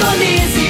Indonésia.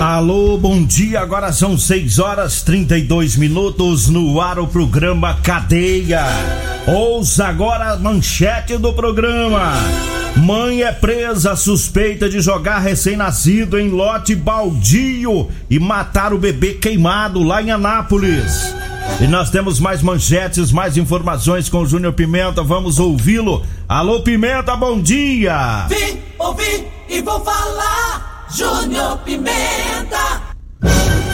Alô, bom dia. Agora são 6 horas 32 minutos no ar o programa Cadeia. Ouça agora a manchete do programa. Mãe é presa suspeita de jogar recém-nascido em lote baldio e matar o bebê queimado lá em Anápolis. E nós temos mais manchetes, mais informações com o Júnior Pimenta. Vamos ouvi-lo. Alô, Pimenta, bom dia. Vim, ouvi e vou falar. Júnior Pimenta.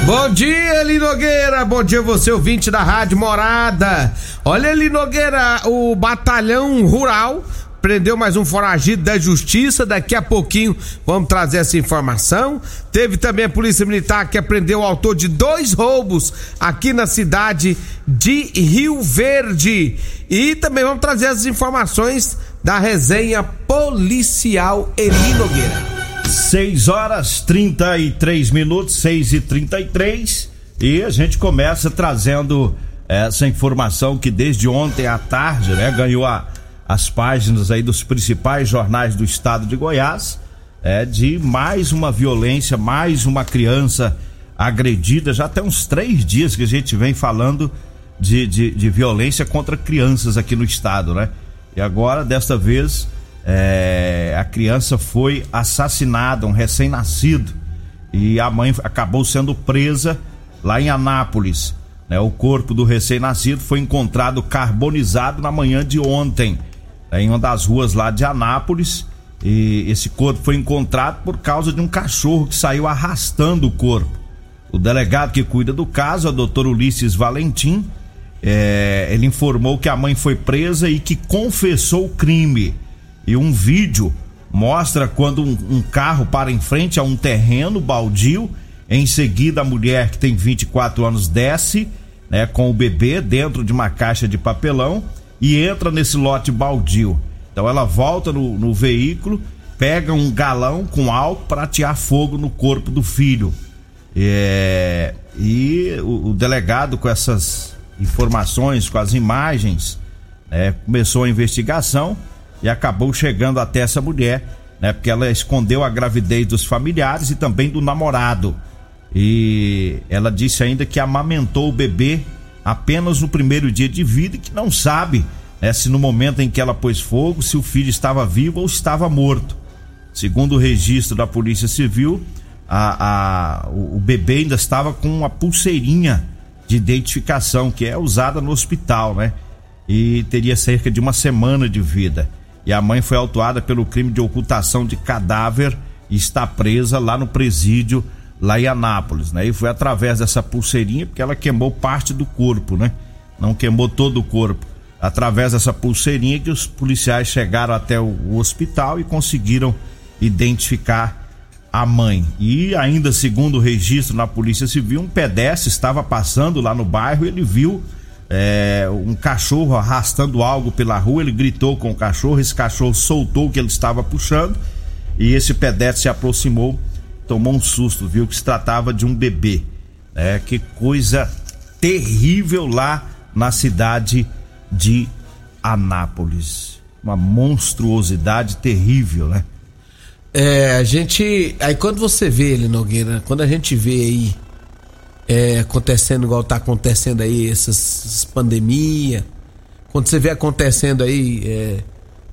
Bom dia, Eli Nogueira. Bom dia, você ouvinte da Rádio Morada. Olha, Eli Nogueira, o Batalhão Rural prendeu mais um foragido da justiça. Daqui a pouquinho vamos trazer essa informação. Teve também a Polícia Militar que apreendeu o autor de dois roubos aqui na cidade de Rio Verde. E também vamos trazer as informações da resenha policial Eli Nogueira. 6 horas 33 minutos, 6 e 33 e a gente começa trazendo essa informação que desde ontem à tarde, né, ganhou a, as páginas aí dos principais jornais do estado de Goiás, é de mais uma violência, mais uma criança agredida, já tem uns três dias que a gente vem falando de, de, de violência contra crianças aqui no estado, né? E agora, desta vez, é, a criança foi assassinada, um recém-nascido, e a mãe acabou sendo presa lá em Anápolis. Né? O corpo do recém-nascido foi encontrado carbonizado na manhã de ontem, né? em uma das ruas lá de Anápolis. E esse corpo foi encontrado por causa de um cachorro que saiu arrastando o corpo. O delegado que cuida do caso, a doutor Ulisses Valentim, é, ele informou que a mãe foi presa e que confessou o crime. E um vídeo mostra quando um, um carro para em frente a um terreno baldio. Em seguida, a mulher que tem 24 anos desce né, com o bebê dentro de uma caixa de papelão e entra nesse lote baldio. Então ela volta no, no veículo, pega um galão com álcool para atear fogo no corpo do filho. É, e o, o, delegado, com essas informações, com as imagens, né, começou a investigação e acabou chegando até essa mulher, né? Porque ela escondeu a gravidez dos familiares e também do namorado. E ela disse ainda que amamentou o bebê apenas no primeiro dia de vida e que não sabe né, se no momento em que ela pôs fogo, se o filho estava vivo ou estava morto. Segundo o registro da Polícia Civil, a, a, o, o bebê ainda estava com uma pulseirinha de identificação que é usada no hospital, né? E teria cerca de uma semana de vida. E a mãe foi autuada pelo crime de ocultação de cadáver e está presa lá no presídio, lá em Anápolis, né? E foi através dessa pulseirinha, porque ela queimou parte do corpo, né? Não queimou todo o corpo. Através dessa pulseirinha que os policiais chegaram até o, hospital e conseguiram identificar a mãe. E ainda segundo o registro na Polícia Civil, um pedestre estava passando lá no bairro, ele viu é, um cachorro arrastando algo pela rua, ele gritou com o cachorro, esse cachorro soltou o que ele estava puxando e esse pedestre se aproximou, tomou um susto, viu que se tratava de um bebê. É, que coisa terrível lá na cidade de Anápolis. Uma monstruosidade terrível, né? É, a gente. Aí quando você vê ele, Nogueira, quando a gente vê aí é, acontecendo igual tá acontecendo aí, essas, pandemia, quando você vê acontecendo aí é,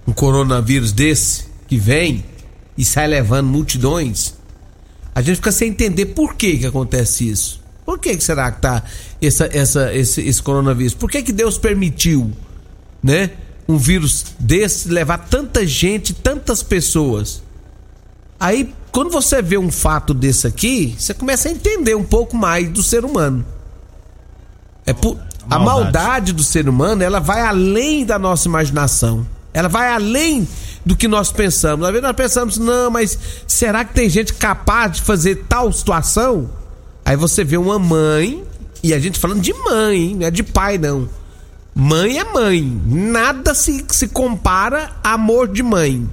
um coronavírus desse que vem e sai levando multidões, a gente fica sem entender por que que acontece isso. Por que, que será que tá essa, essa, esse, esse coronavírus? Por que, que Deus permitiu, né? Um vírus desse levar tanta gente, tantas pessoas. Aí, quando você vê um fato desse aqui, você começa a entender um pouco mais do ser humano. É por, a Maldade. maldade do ser humano, ela vai além da nossa imaginação. Ela vai além do que nós pensamos. Às vezes nós pensamos, não, mas será que tem gente capaz de fazer tal situação? Aí você vê uma mãe, e a gente falando de mãe, não é de pai, não. Mãe é mãe. Nada se, se compara a amor de mãe.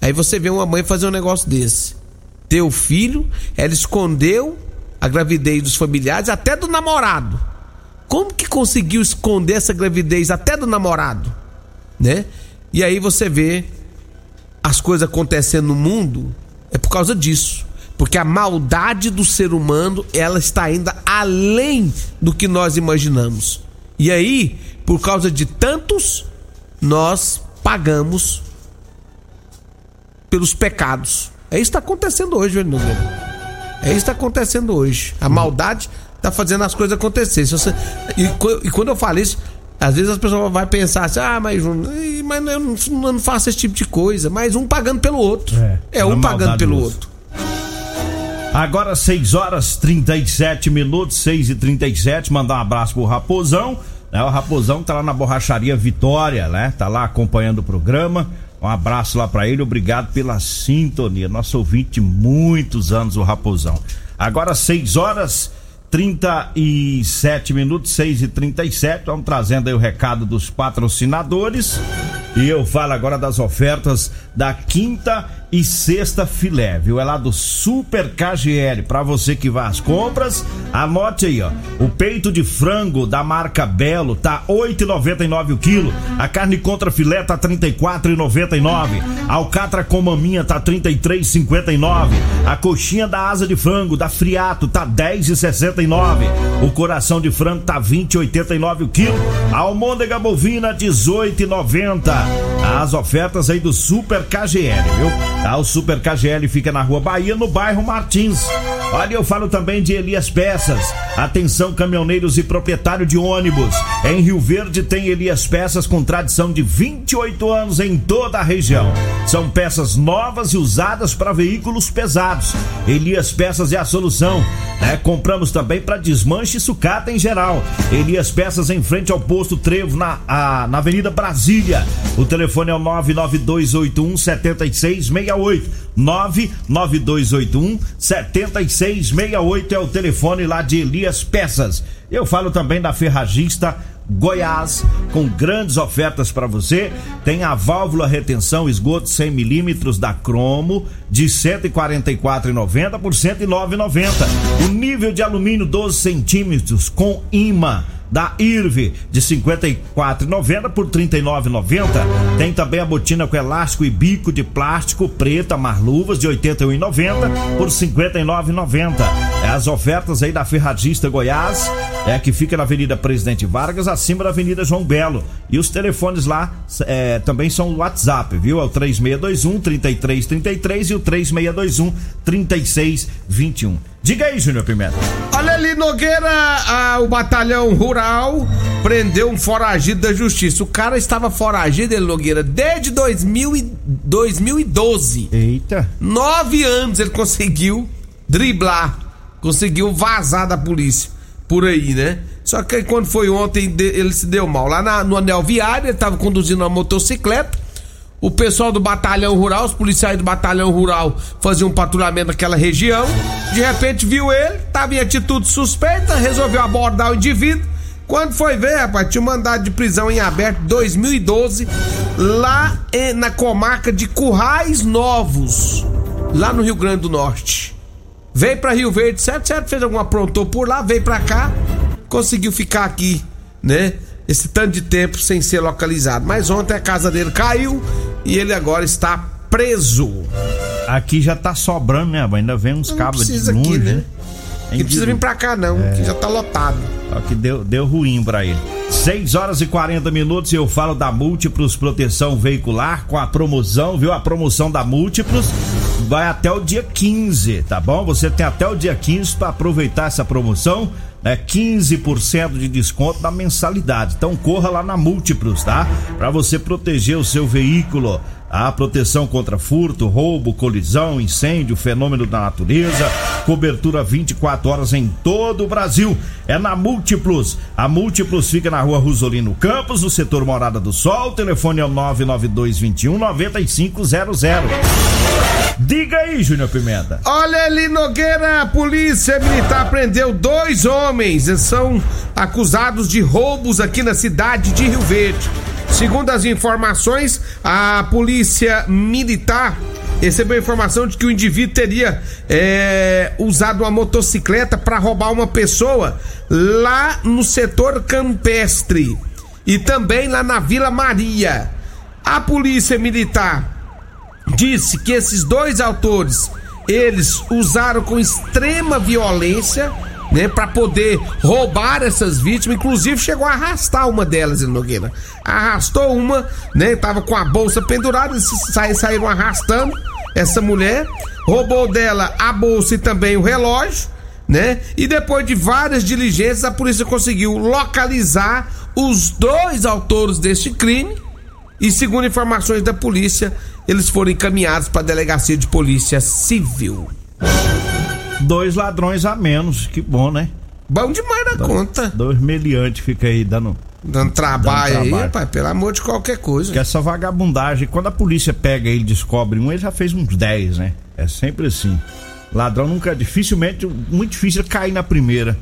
Aí você vê uma mãe fazer um negócio desse. Teu filho, ela escondeu a gravidez dos familiares, até do namorado. Como que conseguiu esconder essa gravidez até do namorado? Né? E aí você vê as coisas acontecendo no mundo, é por causa disso. Porque a maldade do ser humano, ela está ainda além do que nós imaginamos. E aí, por causa de tantos, nós pagamos pelos pecados. É isso que está acontecendo hoje, velho Nogueira. É isso que está acontecendo hoje. A maldade está fazendo as coisas acontecer. Se você- E, e quando eu falo isso, às vezes as pessoas vão pensar assim: ah, mas, mas eu não, eu não faço esse tipo de coisa. Mas um pagando pelo outro. É, É, um na pagando pelo do outro. Agora 6 horas 37 minutos, 6 e 37 Mandar um abraço pro Raposão. Né? O Raposão tá lá na borracharia Vitória, né? Tá lá acompanhando o programa. Um abraço lá pra ele, obrigado pela sintonia. Nosso ouvinte muitos anos, o Raposão. Agora 6 horas 37 minutos, 6 e 37 Vamos trazendo aí o recado dos patrocinadores. E eu falo agora das ofertas da quinta e sexta filé, viu? É lá do Super KGL. Pra você que vai às compras, anote aí, ó. O peito de frango da marca Belo tá 8,99 o quilo. A carne contra filé tá 34,99. A alcatra com maminha tá 33,59. A coxinha da asa de frango da Friato tá 10,69. O coração de frango tá 20,89 o quilo. A almôndega bovina 18,90. As ofertas aí do Super KGL, viu? Tá, o Super KGL fica na Rua Bahia, no bairro Martins. Olha, eu falo também de Elias Peças. Atenção, caminhoneiros e proprietário de ônibus. Em Rio Verde tem Elias Peças com tradição de 28 anos em toda a região. São peças novas e usadas para veículos pesados. Elias Peças é a solução. né? compramos também para desmanche e sucata em geral. Elias Peças em frente ao posto Trevo na, a- na Avenida Brasília. O telefone é o 99281 7668. 99281 7668 é o telefone lá de Elias Peças. Eu falo também da Ferragista Goiás, com grandes ofertas para você. Tem a válvula retenção esgoto 100 milímetros da Cromo de R$ 144,90 por R$ 109,90. O nível de alumínio 12 centímetros com imã da Irve de 54,90 por 39,90. Tem também a botina com elástico e bico de plástico preta Marluvas de 81,90 por 59,90. É as ofertas aí da Ferragista Goiás, é que fica na Avenida Presidente Vargas, acima da Avenida João Belo. E os telefones lá é, também são o WhatsApp, viu? É o 3621 3333 e o 3621 3621. Diga aí, Júnior Pimenta. Olha ali, Nogueira, ah, o batalhão rural prendeu um foragido da justiça. O cara estava foragido, ele, Nogueira, desde 2000 e 2012. Eita. Nove anos ele conseguiu driblar, conseguiu vazar da polícia por aí, né? Só que aí quando foi ontem ele se deu mal. Lá na- no anel viário, ele estava conduzindo uma motocicleta. O pessoal do batalhão rural, os policiais do batalhão rural faziam um patrulhamento naquela região. De repente viu ele, estava em atitude suspeita, resolveu abordar o indivíduo. Quando foi ver, rapaz, tinha um mandado de prisão em aberto 2012, lá na comarca de Currais Novos, lá no Rio Grande do Norte. veio pra Rio Verde, certo, certo, fez algum aprontou por lá, veio pra cá, conseguiu ficar aqui, né? Esse tanto de tempo sem ser localizado. Mas ontem a casa dele caiu e ele agora está preso. Aqui já tá sobrando, né? Ainda vem uns cabos de longe, aqui, né? né? Que precisa vir pra cá não, que já tá lotado. Só que deu, deu ruim pra ele. 6 horas e 40 minutos e eu falo da Múltiplos Proteção Veicular com a promoção, viu? A promoção da Múltiplos vai até o dia 15, tá bom? Você tem até o dia 15 para aproveitar essa promoção, né? 15% de desconto na mensalidade. Então corra lá na Múltiplos, tá? Para você proteger o seu veículo. A proteção contra furto, roubo, colisão, incêndio, fenômeno da natureza, cobertura 24 horas em todo o Brasil. É na Múltiplos. A Múltiplos fica na rua Rosolino Campos, no setor Morada do Sol. O telefone é o 99221 9500. Diga aí, Júnior Pimenta. Olha ali, Nogueira, a polícia militar prendeu dois homens. São acusados de roubos aqui na cidade de Rio Verde. Segundo as informações, a polícia militar recebeu informação de que o indivíduo teria é, usado uma motocicleta para roubar uma pessoa lá no setor campestre e também lá na Vila Maria. A polícia militar disse que esses dois autores eles usaram com extrema violência né, para poder roubar essas vítimas, inclusive chegou a arrastar uma delas, em Nogueira. Arrastou uma, né, tava com a bolsa pendurada, sa saíram arrastando essa mulher, roubou dela a bolsa e também o relógio, né? E depois de várias diligências, a polícia conseguiu localizar os dois autores deste crime. E segundo informações da polícia, eles foram encaminhados para a delegacia de polícia civil. Dois ladrões a menos, que bom, né? Bom demais da conta. Dois meliantes fica aí dando. Dando trabalho, Dando aí, trabalho. pai, pelo amor de qualquer coisa. Que essa vagabundagem, quando a polícia pega ele e descobre um, ele já fez uns 10, né? É sempre assim. Ladrão nunca, dificilmente, muito difícil cair na primeira.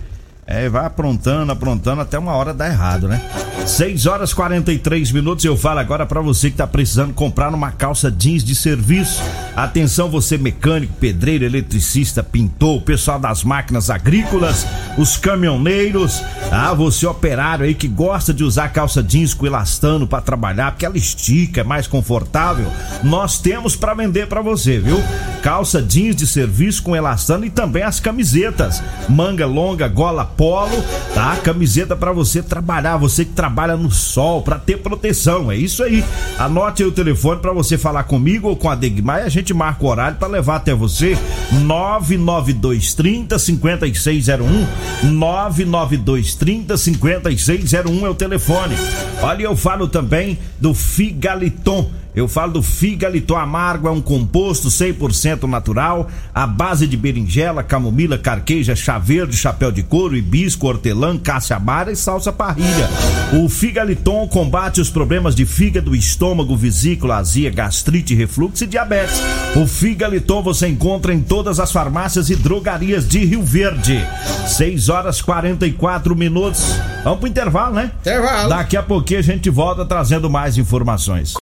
É, vai aprontando, aprontando, até uma hora dá errado, né? 6 horas e 43 minutos. Eu falo agora pra você que tá precisando comprar uma calça jeans de serviço. Atenção, você mecânico, pedreiro, eletricista, pintor, pessoal das máquinas agrícolas, os caminhoneiros, ah, você operário aí que gosta de usar calça jeans com elastano pra trabalhar, porque ela estica, é mais confortável. Nós temos pra vender pra você, viu? Calça jeans de serviço com elastano e também as camisetas. Manga longa, gola polo, tá? Camiseta pra você trabalhar, você que trabalha no sol, pra ter proteção, é isso aí. Anote aí o telefone pra você falar comigo ou com a Degmar e a gente marca o horário pra levar até você. 99230 5601 99230 5601 é o telefone. Olha, eu falo também do Figaliton. Eu falo do Figaliton Amargo, é um composto 100% natural, à base de berinjela, camomila, carqueja, chá verde, chapéu de couro, hibisco, hortelã, amara e salsa parrilha. O Figaliton combate os problemas de fígado, estômago, vesícula, azia, gastrite, refluxo e diabetes. O Figaliton você encontra em todas as farmácias e drogarias de Rio Verde. 6 horas 44 minutos. Vamos pro intervalo, né? Intervalo. Daqui a pouquinho a gente volta trazendo mais informações.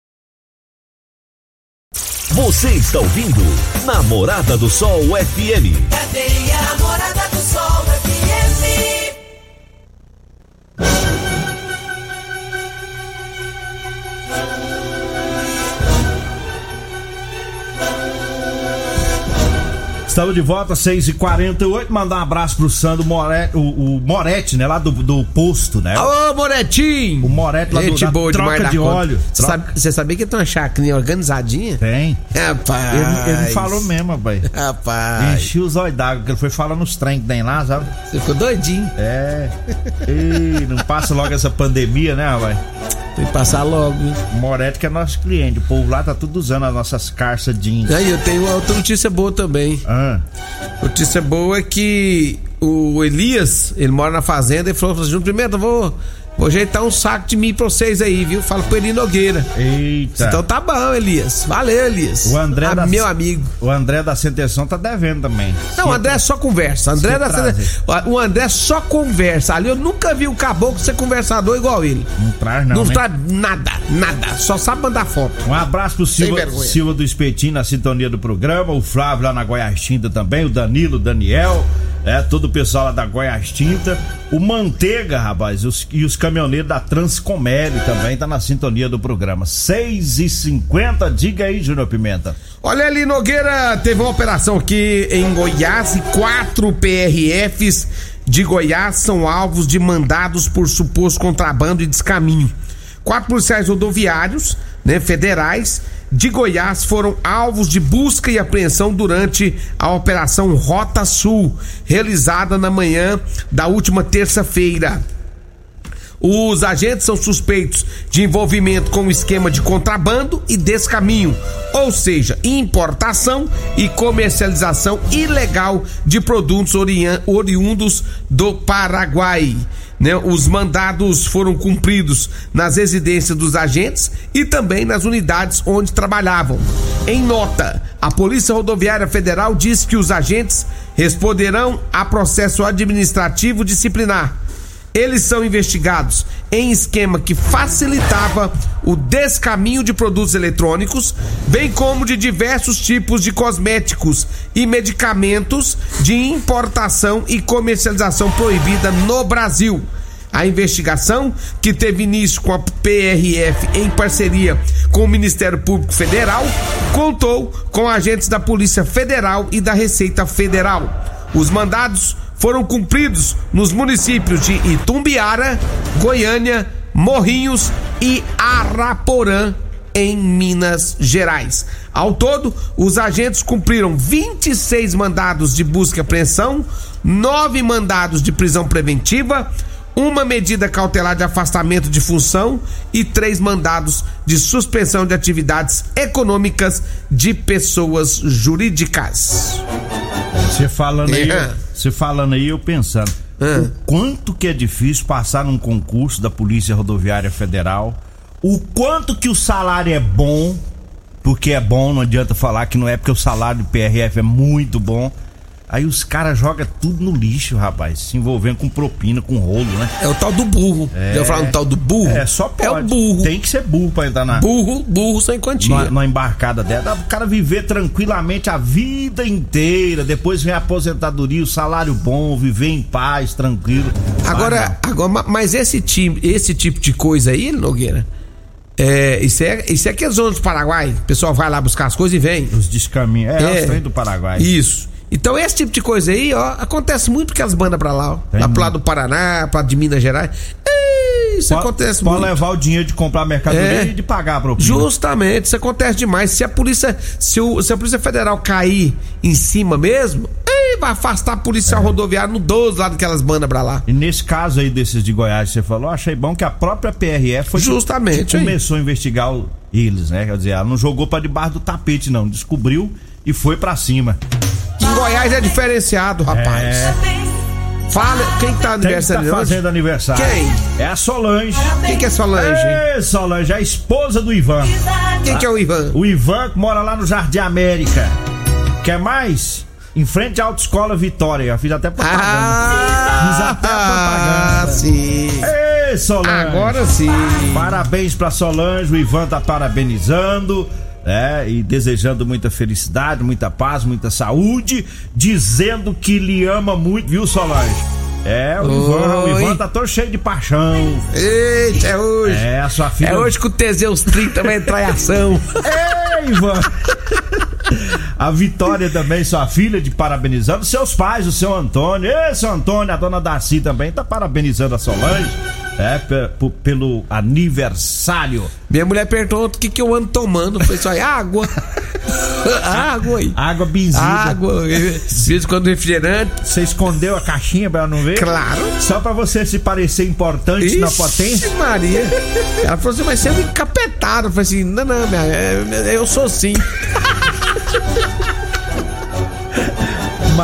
Você está ouvindo Namorada do Sol FM. Estamos de volta, 6h48. Mandar um abraço pro Sandro Moretti, o, o Moretti, né? Lá do, do posto, né? Alô, Moretinho! O Moretti lá do, Gente da boa troca de conta. óleo. Você sabe- sabia que tem uma chacrinha organizadinha? Tem. Rapaz. Ele, ele falou mesmo, rapaz. Rapaz. Enchi os olhos d'água, que ele foi falando nos trem que tem lá, sabe? Você ficou doidinho. É. Ih, não passa logo essa pandemia, né, rapaz? Tem que passar logo, Moretti que é nosso cliente. O povo lá tá tudo usando as nossas carças jeans. Aí eu tenho uma outra notícia boa também. Ah, Notícia boa é que o Elias, ele mora na fazenda e falou assim: Júnior Pimenta, eu vou Vou ajeitar um saco de mim pra vocês aí, viu? Fala pro Eli Nogueira. Eita. Então tá bom, Elias. Valeu, Elias. O André Ah, da- Meu amigo. O André da Sentenção tá devendo também. Não, o André só conversa. André da. O André só conversa. Ali eu nunca vi um caboclo ser conversador igual ele. Não traz não, Não, né? traz nada, nada. Só sabe mandar foto. Um abraço pro Silva. Silva do Espetinho na sintonia do programa, o Flávio lá na Goiás também, o Danilo, o Daniel, é, todo o pessoal lá da Goiás Tinta, o Manteiga, rapaz, os- e os caminhoneiros da Transcomere também tá na sintonia do programa. 6 e 50 diga aí, Júnior Pimenta. Olha ali, Nogueira, teve uma operação aqui em Goiás e quatro PRFs de Goiás são alvos de mandados por suposto contrabando e descaminho. Quatro policiais rodoviários, né, federais, de Goiás foram alvos de busca e apreensão durante a Operação Rota Sul, realizada na manhã da última terça-feira. Os agentes são suspeitos de envolvimento com o esquema de contrabando e descaminho, ou seja, importação e comercialização ilegal de produtos oriundos do Paraguai. né? Os mandados foram cumpridos nas residências dos agentes e também nas unidades onde trabalhavam. Em nota, a Polícia Rodoviária Federal diz que os agentes responderão a processo administrativo disciplinar. Eles são investigados em esquema que facilitava o descaminho de produtos eletrônicos, bem como de diversos tipos de cosméticos e medicamentos de importação e comercialização proibida no Brasil. A investigação, que teve início com a PRF em parceria com o Ministério Público Federal, contou com agentes da Polícia Federal e da Receita Federal. Os mandados foram cumpridos nos municípios de Itumbiara, Goiânia, Morrinhos e Araporã, em Minas Gerais. Ao todo, os agentes cumpriram 26 mandados de busca e apreensão, nove mandados de prisão preventiva, uma medida cautelar de afastamento de função e três mandados de suspensão de atividades econômicas de pessoas jurídicas. Você falando aí, É. você falando aí, eu pensando, É. o quanto que é difícil passar num concurso da Polícia Rodoviária Federal, o quanto que o salário é bom, porque é bom, não adianta falar que não é porque o salário do PRF é muito bom. Aí os caras jogam tudo no lixo, rapaz, se envolvendo com propina, com rolo, né? É o tal do burro. Já falar no tal do burro? É, só pode. É o burro. Tem que ser burro pra entrar na, Burro, burro sem quantia. numa embarcada dela. Dá pro cara viver tranquilamente a vida inteira. Depois vem a aposentadoria, o salário bom, viver em paz, tranquilo. Agora, agora, ma- mas esse tipo, esse tipo de coisa aí, Nogueira, é, isso é, isso é aqueles ônibus do Paraguai. O pessoal vai lá buscar as coisas e vem. Os descaminhos. É, É. os trem do Paraguai. Isso. Então esse tipo de coisa aí, ó, acontece muito porque as bandas pra lá, ó. Tem lá pro lado do Paraná, pro lado de Minas Gerais. Ei, Isso Pode- acontece pode muito. levar o dinheiro de comprar mercadoria É. e de pagar a propina. Justamente, isso acontece demais. Se a polícia, se, o- se a polícia federal cair em cima mesmo, ei, vai afastar a policial rodoviário no 12 lá daquelas bandas pra lá. E nesse caso aí desses de Goiás que você falou, achei bom que a própria PRF foi que- Justamente, que aí. começou a investigar o- eles, né? Quer dizer, ela não jogou pra debaixo do tapete, não. Descobriu e foi pra cima. Em Goiás é diferenciado, rapaz. É. Fala, quem tá Quem que tá fazendo aniversário? Quem? É a Solange. Quem que é Solange? Ei, Solange, a esposa do Ivan. Quem que é o Ivan? O Ivan que mora lá no Jardim América. Quer mais? Em frente à Autoescola Vitória. Eu fiz até propaganda. Fiz até Ah, propaganda. sim. Ei, Solange. Agora sim. Parabéns pra Solange, o Ivan tá parabenizando. É, e desejando muita felicidade, muita paz, muita saúde, dizendo que lhe ama muito, viu, Solange? É, o Ivan, o. Ivan tá todo cheio de paixão. Eita, é hoje. É, a sua filha. É hoje que o Teseus 30 vai entrar em ação. Ei, Ivan! A Vitória também, sua filha, de parabenizando. Seus pais, o seu Antônio. Ei, seu Antônio, a dona Darcy também tá parabenizando a Solange. É, pe- pe- pelo aniversário. Minha mulher perguntou o que, que eu ando tomando. Falei só, água. água aí. Água benzida. Água. Em quando refrigerante. Você escondeu a caixinha pra ela não ver? Claro. Só pra você se parecer importante na Ixi, potência? Maria. Ela falou assim, mas você é um encapetado. Eu falei assim, não, não, minha, é- eu sou sim.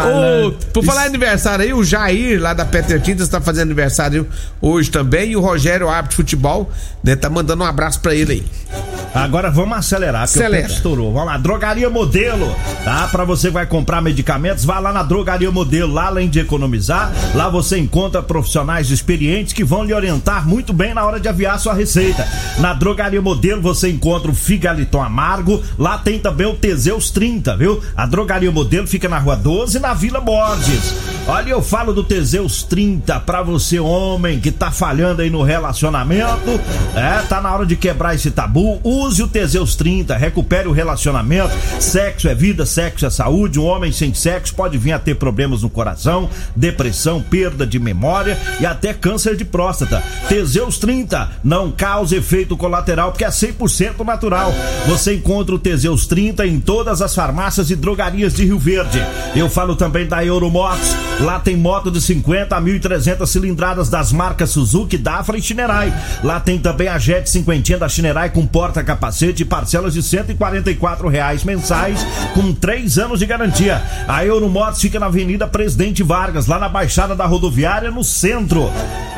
Ô, por falar em aniversário aí, o Jair, lá da Peter Tintas, tá fazendo aniversário hoje também. E o Rogério, árbitro de futebol, né, tá mandando um abraço pra ele aí. Agora vamos acelerar, porque Acelera. o tempo estourou. Vamos lá, Drogaria Modelo, tá? Pra você que vai comprar medicamentos, vá lá na Drogaria Modelo. Lá, além de economizar, lá você encontra profissionais experientes que vão lhe orientar muito bem na hora de aviar sua receita. Na Drogaria Modelo você encontra o Figaliton Amargo, lá tem também o Teseus 30, viu? A Drogaria Modelo fica na Rua 12, na Vila Borges. Olha, eu falo do Teseus 30 pra você, homem, que tá falhando aí no relacionamento. É, tá na hora de quebrar esse tabu. Use o Teseus 30, recupere o relacionamento. Sexo é vida, sexo é saúde. Um homem sem sexo pode vir a ter problemas no coração, depressão, perda de memória e até câncer de próstata. Teseus 30 não causa efeito colateral porque é 100% natural. Você encontra o Teseus 30 em todas as farmácias e drogarias de Rio Verde. Eu falo também da Euromotos. Lá tem moto de 50 a 1.300 cilindradas das marcas Suzuki, Dafra e Shinerai. Lá tem também a Jet 50 da Shinerai com porta-capacete e parcelas de 144 reais mensais com 3 anos de garantia. A Euromotos fica na Avenida Presidente Vargas, lá na Baixada da Rodoviária, no centro.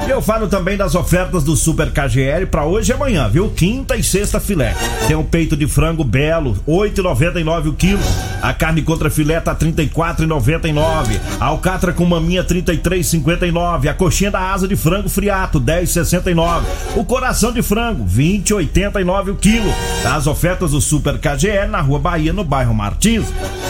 E eu falo também das ofertas do Super KGL para hoje e amanhã, viu? Quinta e sexta filé. Tem um peito de frango belo, 8,99 o quilo. A carne contra filé tá 34,99. A alcatra com maminha 33,59. A coxinha da asa de frango friato 10,69. O coração de frango 20,89 o quilo. As ofertas do Super KGL na Rua Bahia, no bairro Martins.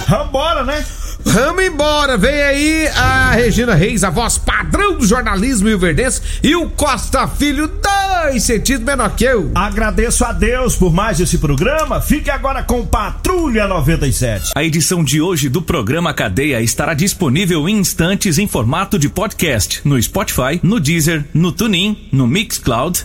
Vambora, né? Vamos embora, vem aí a Regina Reis, a voz padrão do jornalismo rio-verdense, e o Costa Filho, dois centímetros menor que eu. Agradeço a Deus por mais esse programa. Fique agora com Patrulha 97. A edição de hoje do programa Cadeia estará disponível em instantes em formato de podcast no Spotify, no Deezer, no TuneIn, no Mixcloud,